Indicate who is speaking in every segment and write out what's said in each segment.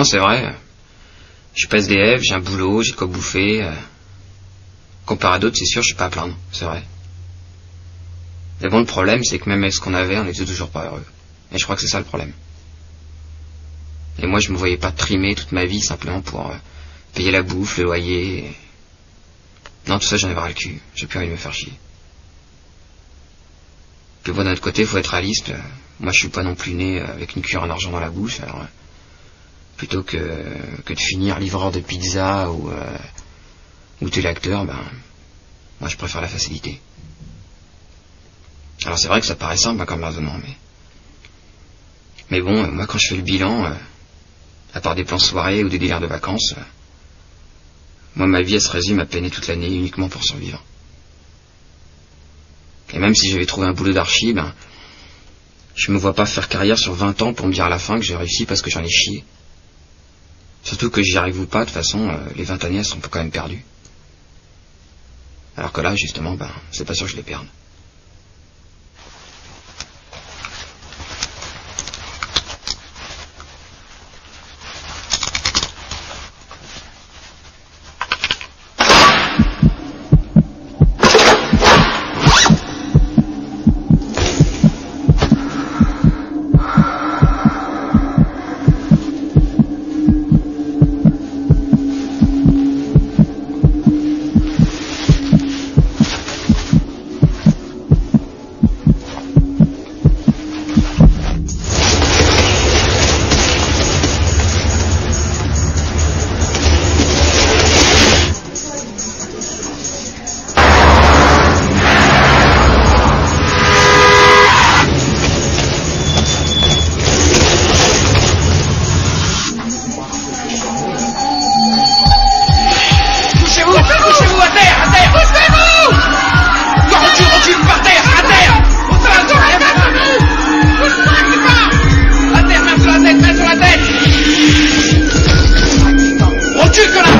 Speaker 1: Non, c'est vrai. Je suis pas SDF, j'ai un boulot, j'ai de quoi bouffer. euh. Comparé à d'autres, c'est sûr, je suis pas à plaindre, c'est vrai. Mais bon, le problème, c'est que même avec ce qu'on avait, on était toujours pas heureux. Et je crois que c'est ça le problème. Et moi, je me voyais pas trimer toute ma vie simplement pour euh, payer la bouffe, le loyer. Non, tout ça, j'en ai ras le cul. J'ai plus envie de me faire chier. Puis bon, d'un autre côté, faut être réaliste. euh, Moi, je suis pas non plus né avec une cuillère en argent dans la bouche, alors... Plutôt que, que de finir livreur de pizza ou... Euh, ou téléacteur, ben... Moi, je préfère la facilité. Alors, c'est vrai que ça paraît simple hein, comme raisonnement, mais... Mais bon, moi, quand je fais le bilan... euh, à part des plans soirées ou des délires de vacances... euh, moi, ma vie, elle se résume à peiner toute l'année uniquement pour survivre. Et même si j'avais trouvé un boulot d'archi, ben, je me vois pas faire carrière sur 20 ans pour me dire à la fin que j'ai réussi parce que j'en ai chié. Surtout que j'y arrive ou pas, de toute façon, euh, les 20 années, elles sont quand même perdues. Alors que là, justement, ben, c'est pas sûr que je les perde.
Speaker 2: ¡Chicos!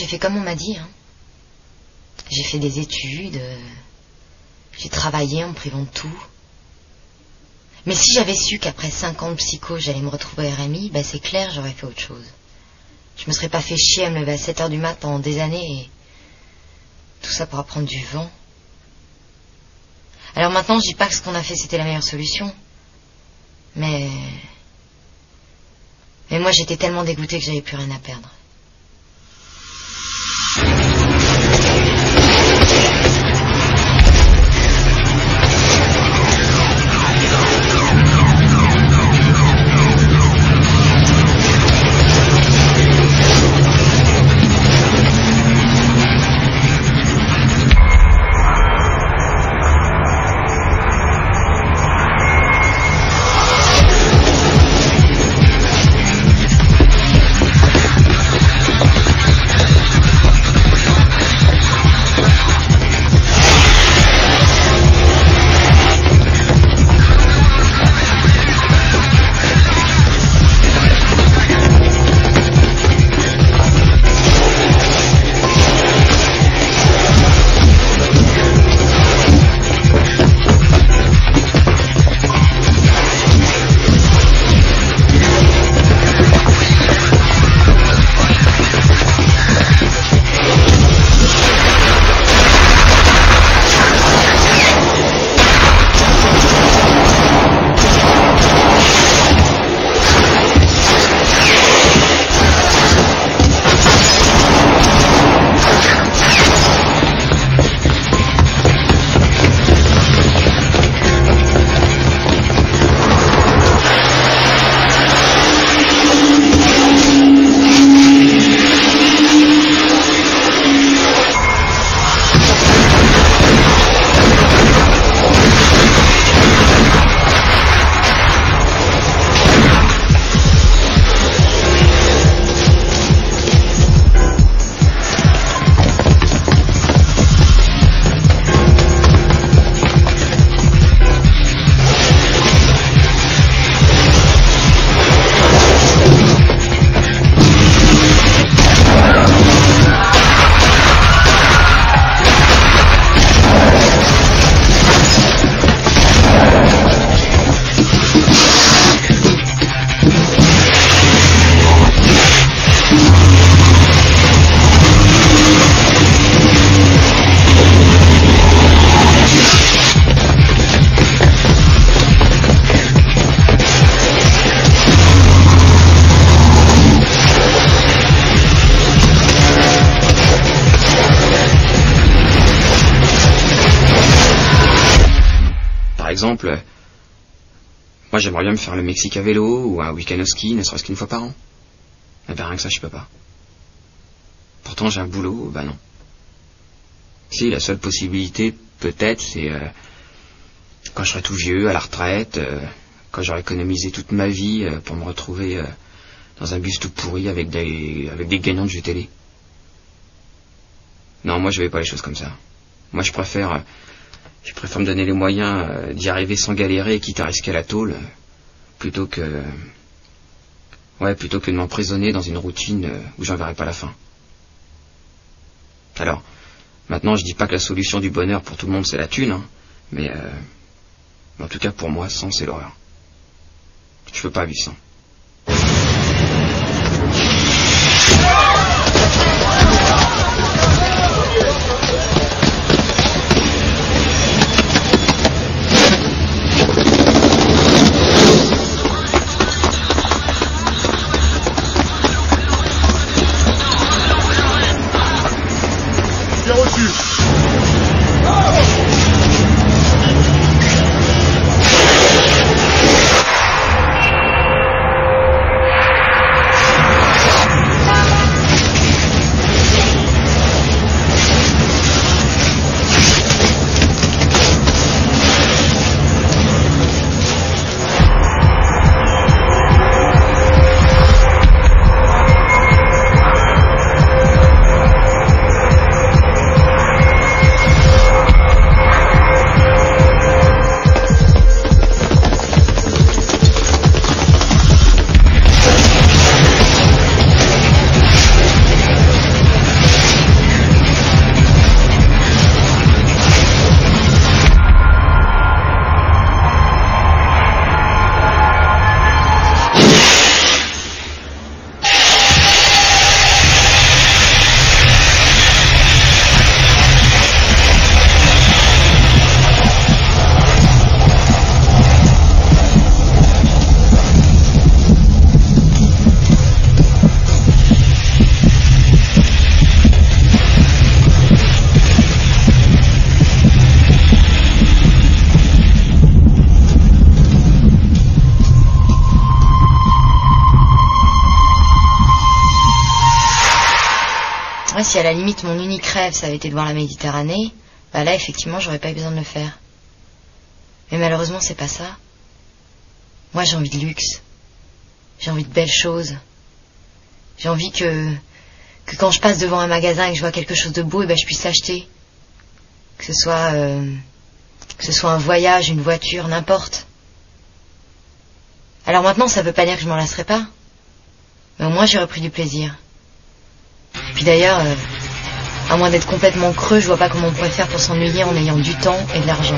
Speaker 2: J'ai fait comme on m'a dit. Hein. J'ai fait des études. J'ai travaillé en privant de tout. Mais si j'avais su qu'après cinq ans de psycho j'allais me retrouver au RMI, bah c'est clair j'aurais fait autre chose. Je me serais pas fait chier à me lever à 7 heures du mat pendant des années et tout ça pour apprendre du vent. Alors maintenant je dis pas que ce qu'on a fait c'était la meilleure solution. Mais... Mais moi j'étais tellement dégoûtée que j'avais plus rien à perdre.
Speaker 1: Moi j'aimerais bien me faire le Mexique à vélo ou un week-end au ski, ne serait-ce qu'une fois par an. Eh ben rien que ça, je peux pas. Pourtant j'ai un boulot, bah non. Si, la seule possibilité, peut-être, c'est euh, quand je serai tout vieux, à la retraite, euh, quand j'aurai économisé toute ma vie euh, pour me retrouver dans un bus tout pourri avec des, avec des gagnants de jeux télé. Non, moi je vais pas les choses comme ça. Moi je préfère, je préfère me donner les moyens euh, d'y arriver sans galérer, quitte à risquer la tôle, plutôt que, ouais, plutôt que de m'emprisonner dans une routine euh, où j'en verrai pas la fin. Alors, maintenant je dis pas que la solution du bonheur pour tout le monde c'est la thune, hein, mais, euh, en tout cas pour moi, sans c'est l'horreur. Je peux pas vivre sans.
Speaker 2: Si à la limite mon unique rêve ça avait été de voir la Méditerranée, bah là effectivement j'aurais pas eu besoin de le faire. Mais malheureusement c'est pas ça. Moi j'ai envie de luxe. J'ai envie de belles choses. J'ai envie que que quand je passe devant un magasin et que je vois quelque chose de beau, et ben je puisse l'acheter. Que ce soit euh, que ce soit un voyage, une voiture, n'importe. Alors maintenant ça veut pas dire que je m'en lasserai pas. Mais au moins j'ai repris du plaisir. Puis d'ailleurs, euh, à moins d'être complètement creux, je vois pas comment on pourrait faire pour s'ennuyer en ayant du temps et de l'argent.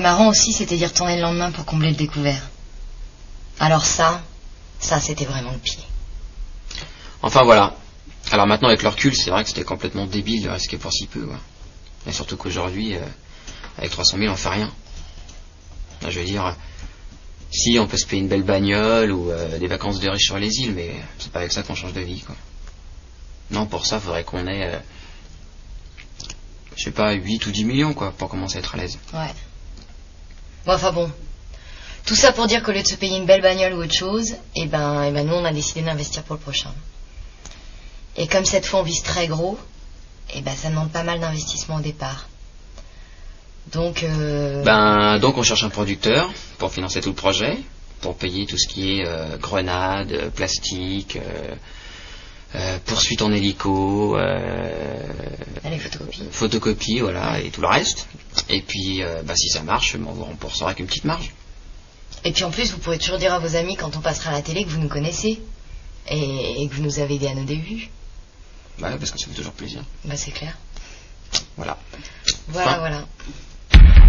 Speaker 2: Était marrant aussi, c'était d'y retourner le lendemain pour combler le découvert. Alors ça, ça c'était vraiment le pied.
Speaker 1: Enfin voilà. Alors maintenant avec le recul, c'est vrai que c'était complètement débile de risquer pour si peu. Quoi. Et surtout qu'aujourd'hui, euh, avec 300 000, on fait rien. Je veux dire, si on peut se payer une belle bagnole ou euh, des vacances de riche sur les îles, mais c'est pas avec ça qu'on change de vie. Quoi. Non, pour ça, faudrait qu'on ait, euh, je sais pas, 8 ou 10 millions quoi, pour commencer à être à l'aise.
Speaker 2: Ouais. Bon, enfin bon. Tout ça pour dire qu'au lieu de se payer une belle bagnole ou autre chose, eh ben, eh ben nous on a décidé d'investir pour le prochain. Et comme cette fois on vise très gros, eh ben ça demande pas mal d'investissement au départ. Donc, euh,
Speaker 1: Ben, donc on cherche un producteur pour financer tout le projet, pour payer tout ce qui est euh, grenades, euh, plastique, euh, euh, poursuite en hélico, euh,
Speaker 2: allez, photocopie.
Speaker 1: photocopie, voilà, et tout le reste. Et puis, euh, bah, si ça marche, bon, on vous remboursera avec une petite marge.
Speaker 2: Et puis en plus, vous pourrez toujours dire à vos amis quand on passera à la télé que vous nous connaissez. Et, et que vous nous avez aidés à nos débuts.
Speaker 1: Voilà, parce que ça fait toujours plaisir.
Speaker 2: Bah c'est clair.
Speaker 1: Voilà.
Speaker 2: Voilà, voilà.